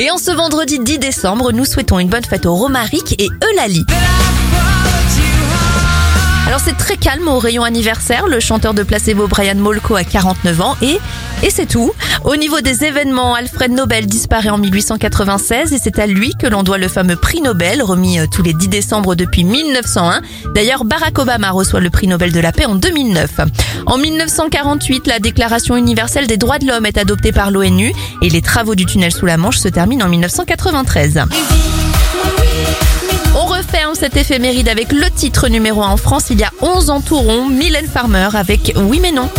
Et en ce vendredi 10 décembre, nous souhaitons une bonne fête aux Romaric et Eulalie. Alors c'est très calme au rayon anniversaire. Le chanteur de placebo Brian Molko a 49 ans et et c'est tout. Au niveau des événements, Alfred Nobel disparaît en 1896 et c'est à lui que l'on doit le fameux prix Nobel remis euh, tous les 10 décembre depuis 1901. D'ailleurs, Barack Obama reçoit le prix Nobel de la paix en 2009. En 1948, la Déclaration universelle des droits de l'homme est adoptée par l'ONU et les travaux du tunnel sous la Manche se terminent en 1993. On referme cette éphéméride avec le titre numéro 1 en France il y a 11 ans tout rond, Mylène Farmer avec Oui mais non.